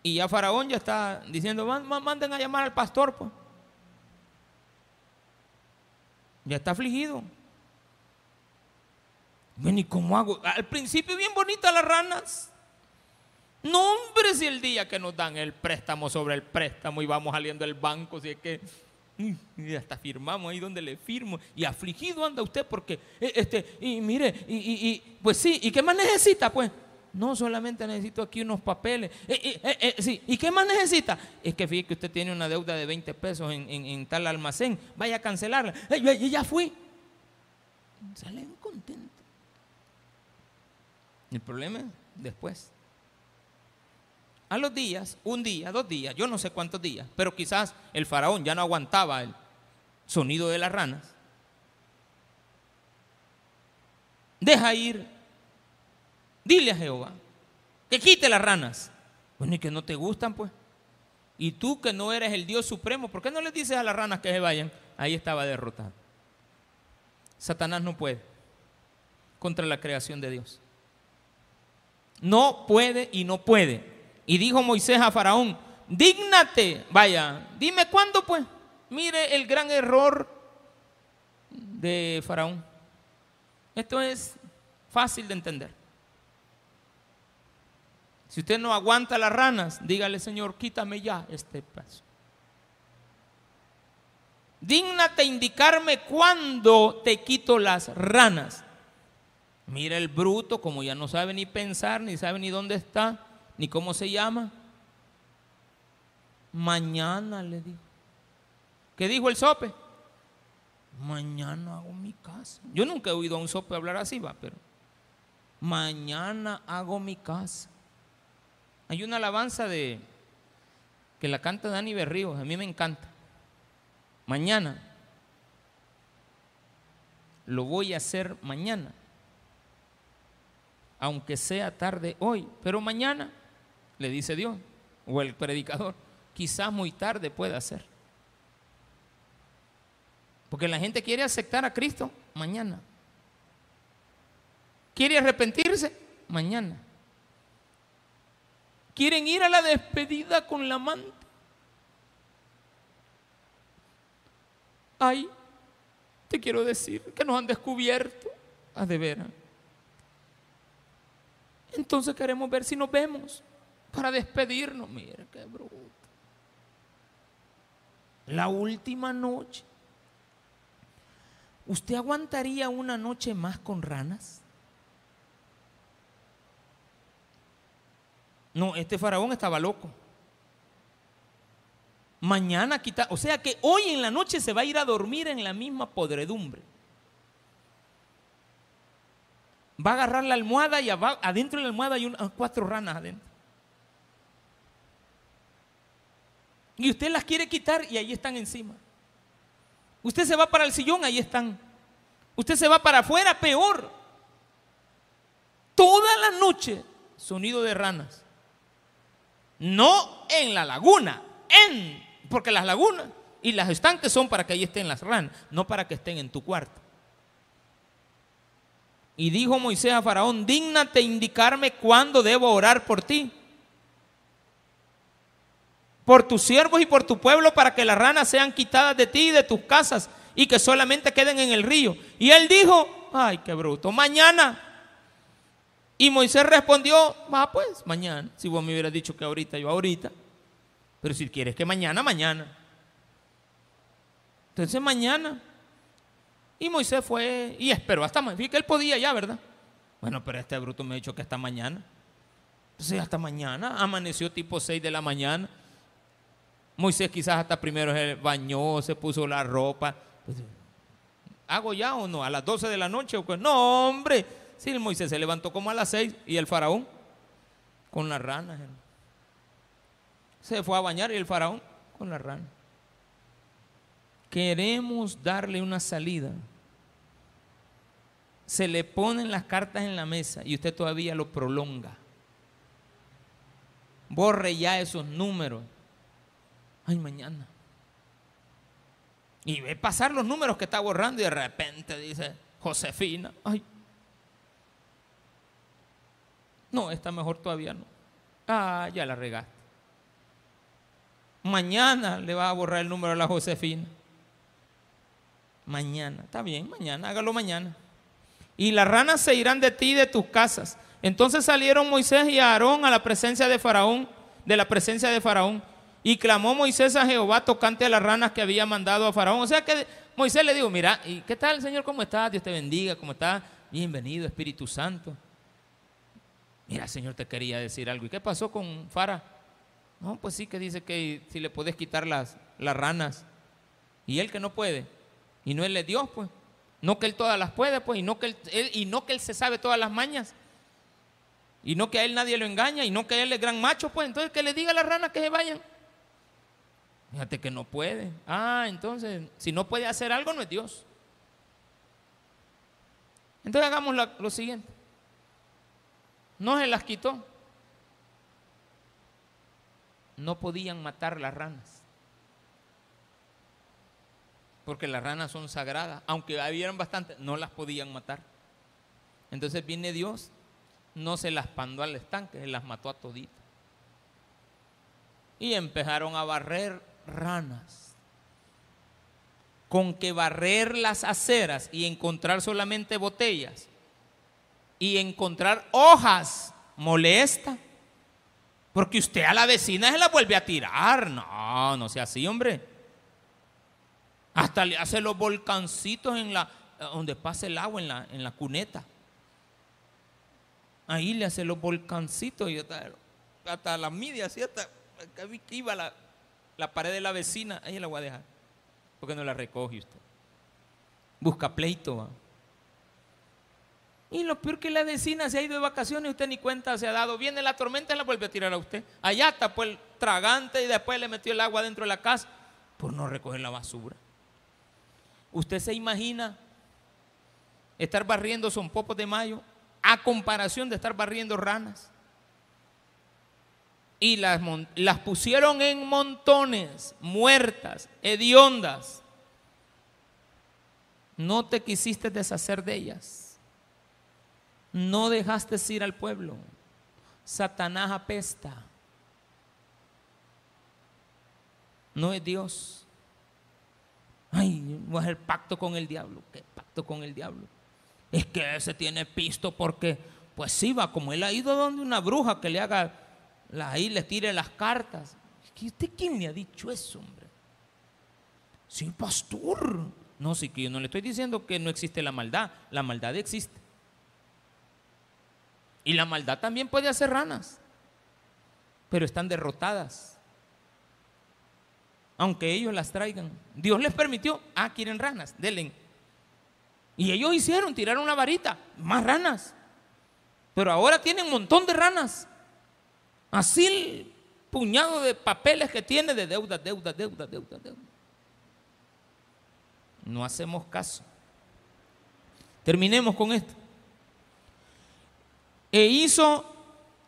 y ya Faraón ya está diciendo, manden a llamar al pastor. Pues. Ya está afligido. Ven, ¿y cómo hago? Al principio bien bonitas las ranas. No, hombre, si el día que nos dan el préstamo sobre el préstamo y vamos saliendo del banco, si es que y hasta firmamos ahí donde le firmo y afligido anda usted porque eh, este y mire y, y pues sí y qué más necesita pues no, solamente necesito aquí unos papeles. Eh, eh, eh, ¿Y qué más necesita? Es que fíjese que usted tiene una deuda de 20 pesos en, tal almacén. Vaya a cancelarla. Y ya fui. Salen contentos. El problema es después. A los días, un día, dos días, yo no sé cuántos días, pero quizás el faraón ya no aguantaba el sonido de las ranas. Deja ir Dile a Jehová que quite las ranas. Bueno, y que no te gustan, pues. Y tú que no eres el Dios supremo, ¿por qué no le dices a las ranas que se vayan? Ahí estaba derrotado. Satanás no puede contra la creación de Dios. No puede y no puede. Y dijo Moisés a Faraón, dígnate, vaya, dime cuándo pues. Mire el gran error de Faraón. Esto es fácil de entender. Si usted no aguanta las ranas, dígale, Señor, quítame ya este paso. Dígnate indicarme cuándo te quito las ranas. Mira el bruto, como ya no sabe ni pensar, ni sabe ni dónde está, ni cómo se llama. Mañana le dijo. ¿Qué dijo el sope? Mañana hago mi casa. Yo nunca he oído a un sope hablar así, va, pero mañana hago mi casa. Hay una alabanza de que la canta Dani Berríos, a mí me encanta. Mañana lo voy a hacer mañana, aunque sea tarde hoy, pero mañana, le dice Dios, o el predicador, quizás muy tarde pueda ser. Porque la gente quiere aceptar a Cristo mañana. ¿Quiere arrepentirse? Mañana. Quieren ir a la despedida con la manta. Ay, te quiero decir que nos han descubierto a de veras. Entonces queremos ver si nos vemos para despedirnos. Mira qué bruto. La última noche. ¿Usted aguantaría una noche más con ranas? No, este faraón estaba loco. Mañana quita, o sea que hoy en la noche se va a ir a dormir en la misma podredumbre. Va a agarrar la almohada y adentro de la almohada hay unas cuatro ranas adentro. Y usted las quiere quitar y ahí están encima. Usted se va para el sillón, ahí están. Usted se va para afuera, peor. Toda la noche, sonido de ranas. No en la laguna, en, porque las lagunas y las estanques son para que ahí estén las ranas, no para que estén en tu cuarto. Y dijo Moisés a Faraón, dígnate indicarme cuándo debo orar por ti, por tus siervos y por tu pueblo, para que las ranas sean quitadas de ti y de tus casas y que solamente queden en el río. Y él dijo, ay, qué bruto, mañana. Y Moisés respondió, va pues, mañana. Si vos me hubieras dicho que ahorita, yo ahorita. Pero si quieres que mañana, mañana. Entonces mañana. Y Moisés fue y esperó hasta mañana. Que él podía ya, ¿verdad? Bueno, pero este bruto me ha dicho que hasta mañana. Entonces hasta mañana. Amaneció tipo 6 de la mañana. Moisés quizás hasta primero se bañó, se puso la ropa. ¿Hago ya o no? ¿A las 12 de la noche? No, hombre. Sí, el Moisés se levantó como a las 6 y el faraón con las ranas. Se fue a bañar y el faraón con las ranas. Queremos darle una salida. Se le ponen las cartas en la mesa y usted todavía lo prolonga. Borre ya esos números. Ay, mañana. Y ve pasar los números que está borrando y de repente dice, Josefina, ay. No, está mejor todavía no. Ah, ya la regaste. Mañana le va a borrar el número a la Josefina. Mañana, está bien, mañana, hágalo mañana. Y las ranas se irán de ti y de tus casas. Entonces salieron Moisés y Aarón a la presencia de Faraón, de la presencia de Faraón. Y clamó Moisés a Jehová tocante a las ranas que había mandado a Faraón. O sea que Moisés le dijo, mira, ¿y qué tal, Señor? ¿Cómo estás? Dios te bendiga, ¿cómo estás? Bienvenido, Espíritu Santo. Mira, Señor, te quería decir algo. ¿Y qué pasó con Fara? No, pues sí que dice que si le puedes quitar las, las ranas. Y él que no puede. Y no él es Dios, pues. No que él todas las puede, pues. Y no que él, y no que él se sabe todas las mañas. Y no que a él nadie lo engaña. Y no que él es gran macho, pues. Entonces que le diga a las ranas que se vayan. Fíjate que no puede. Ah, entonces, si no puede hacer algo, no es Dios. Entonces hagamos lo siguiente. No se las quitó. No podían matar las ranas. Porque las ranas son sagradas. Aunque habían bastante, no las podían matar. Entonces viene Dios, no se las pandó al estanque, se las mató a toditas. Y empezaron a barrer ranas. Con que barrer las aceras y encontrar solamente botellas y encontrar hojas molesta. Porque usted a la vecina se la vuelve a tirar. No, no sea así, hombre. Hasta le hace los volcancitos en la, donde pasa el agua, en la, en la cuneta. Ahí le hace los volcancitos y hasta, hasta la media, así hasta iba la, la pared de la vecina, ahí la voy a dejar. Porque no la recoge usted. Busca pleito. Y lo peor que la vecina se ha ido de vacaciones y usted ni cuenta se ha dado. Viene la tormenta y la vuelve a tirar a usted. Allá tapó el tragante y después le metió el agua dentro de la casa por no recoger la basura. ¿Usted se imagina estar barriendo son popos de mayo a comparación de estar barriendo ranas? Y las, las pusieron en montones, muertas, hediondas. No te quisiste deshacer de ellas no dejaste ir al pueblo. Satanás apesta. No es Dios. Ay, voy a hacer pacto con el diablo. ¿Qué pacto con el diablo? Es que ese tiene pisto porque, pues sí, va, como él ha ido donde una bruja que le haga, ahí le tire las cartas. ¿Usted quién le ha dicho eso, hombre? Sí, pastor. No, sí que yo no le estoy diciendo que no existe la maldad. La maldad existe. Y la maldad también puede hacer ranas, pero están derrotadas. Aunque ellos las traigan. Dios les permitió, ah, quieren ranas, denle. Y ellos hicieron, tiraron una varita, más ranas. Pero ahora tienen un montón de ranas. Así el puñado de papeles que tiene de deuda, deuda, deuda, deuda, deuda. No hacemos caso. Terminemos con esto. E hizo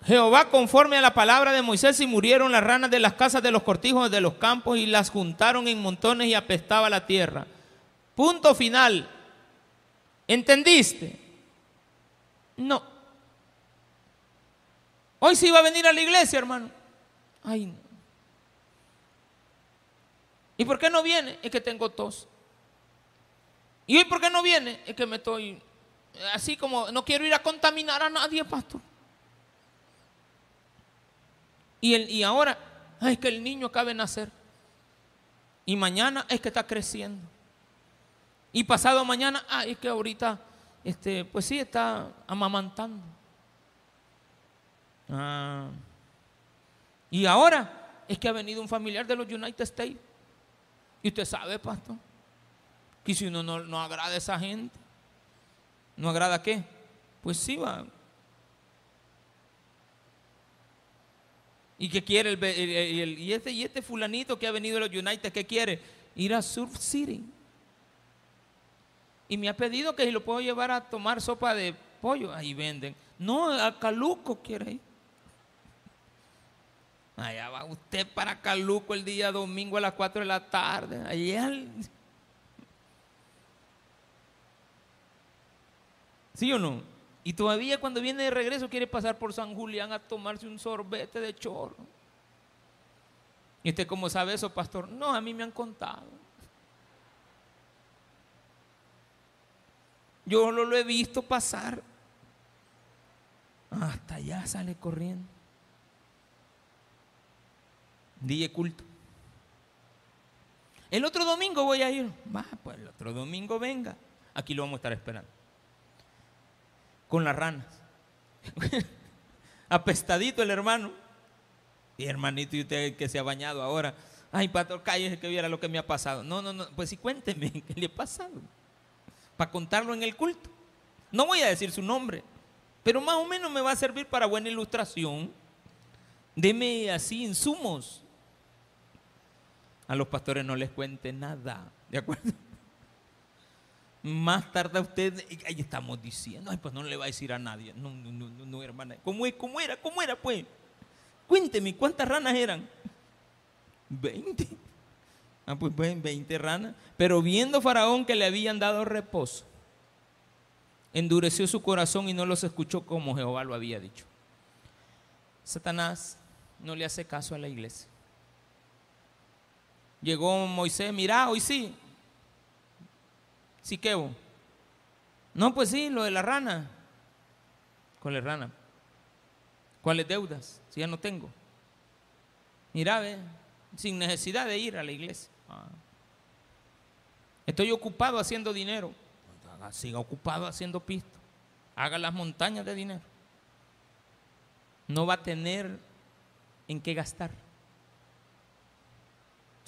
Jehová conforme a la palabra de Moisés y murieron las ranas de las casas de los cortijos de los campos y las juntaron en montones y apestaba la tierra. Punto final. ¿Entendiste? No. Hoy sí va a venir a la iglesia, hermano. Ay, no. ¿Y por qué no viene? Es que tengo tos. ¿Y hoy por qué no viene? Es que me estoy así como no quiero ir a contaminar a nadie, pastor. Y, el, y ahora es que el niño acaba de nacer. Y mañana es que está creciendo. Y pasado mañana, ah, es que ahorita, este, pues sí, está amamantando. Ah. Y ahora es que ha venido un familiar de los United States. Y usted sabe, pastor, que si uno no, no agrada a esa gente, ¿no agrada qué? Pues sí va. ¿Y qué quiere el, y, este, y este fulanito que ha venido de los United, qué quiere? Ir a Surf City. Y me ha pedido que si lo puedo llevar a tomar sopa de pollo. Ahí venden. No, a Caluco quiere ir. Allá va usted para Caluco el día domingo a las 4 de la tarde. Allá. ¿Sí o no? Y todavía cuando viene de regreso quiere pasar por San Julián a tomarse un sorbete de chorro. ¿Y usted cómo sabe eso, pastor? No, a mí me han contado. Yo lo, lo he visto pasar. Hasta allá sale corriendo. Día culto. El otro domingo voy a ir. Va, pues el otro domingo venga. Aquí lo vamos a estar esperando. Con las ranas. Apestadito el hermano. Y hermanito, y usted que se ha bañado ahora. Ay, pastor, cállese que viera lo que me ha pasado. No, no, no. Pues sí, cuénteme qué le ha pasado. Para contarlo en el culto. No voy a decir su nombre, pero más o menos me va a servir para buena ilustración. Deme así insumos a los pastores no les cuente nada, ¿de acuerdo? Más tarde usted, ahí estamos diciendo, ay, pues no le va a decir a nadie. No, no, no, no, hermana. ¿Cómo, es, ¿Cómo era? ¿Cómo era, pues? Cuénteme, ¿cuántas ranas eran? Veinte. Ah, pues, pues veinte ranas. Pero viendo Faraón que le habían dado reposo, endureció su corazón y no los escuchó como Jehová lo había dicho. Satanás no le hace caso a la iglesia. Llegó Moisés, mira, hoy sí. Siquebo. No, pues sí, lo de la rana. ¿Cuál es rana? ¿Cuáles deudas? Si ya no tengo. Mira, ve, sin necesidad de ir a la iglesia. Ah. Estoy ocupado haciendo dinero. Siga ocupado haciendo pisto. Haga las montañas de dinero. No va a tener en qué gastar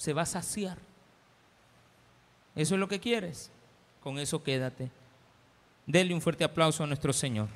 se va a saciar. ¿Eso es lo que quieres? Con eso quédate. Dele un fuerte aplauso a nuestro Señor.